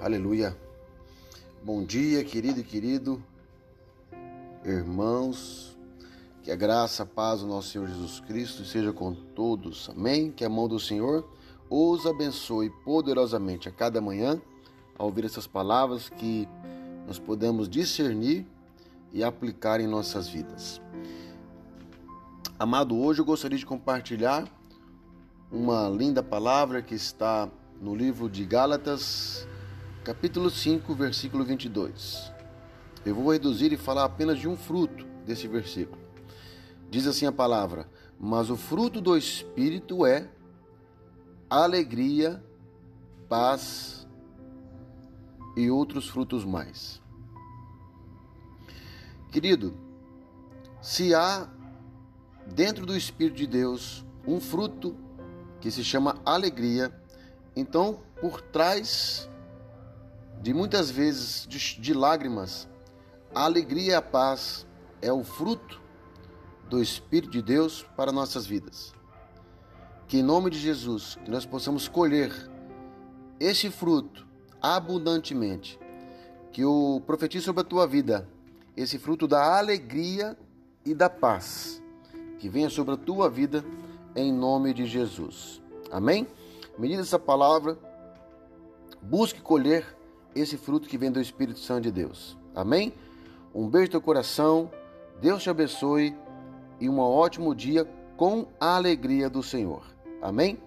Aleluia. Bom dia, querido e querido, irmãos. Que a graça, a paz do nosso Senhor Jesus Cristo seja com todos. Amém. Que a mão do Senhor os abençoe poderosamente a cada manhã ao ouvir essas palavras que nós podemos discernir e aplicar em nossas vidas. Amado, hoje eu gostaria de compartilhar uma linda palavra que está no livro de Gálatas, capítulo 5, versículo 22. Eu vou reduzir e falar apenas de um fruto desse versículo. Diz assim a palavra: Mas o fruto do Espírito é alegria, paz e outros frutos mais. Querido, se há dentro do Espírito de Deus um fruto que se chama alegria, então por trás de muitas vezes de, de lágrimas, a alegria e a paz é o fruto do Espírito de Deus para nossas vidas. Que em nome de Jesus, nós possamos colher esse fruto abundantemente. Que eu profetize sobre a tua vida esse fruto da alegria e da paz. Que venha sobre a tua vida em nome de Jesus. Amém? Medida essa palavra, busque colher esse fruto que vem do Espírito Santo de Deus. Amém? Um beijo no coração, Deus te abençoe e um ótimo dia com a alegria do Senhor. Amém?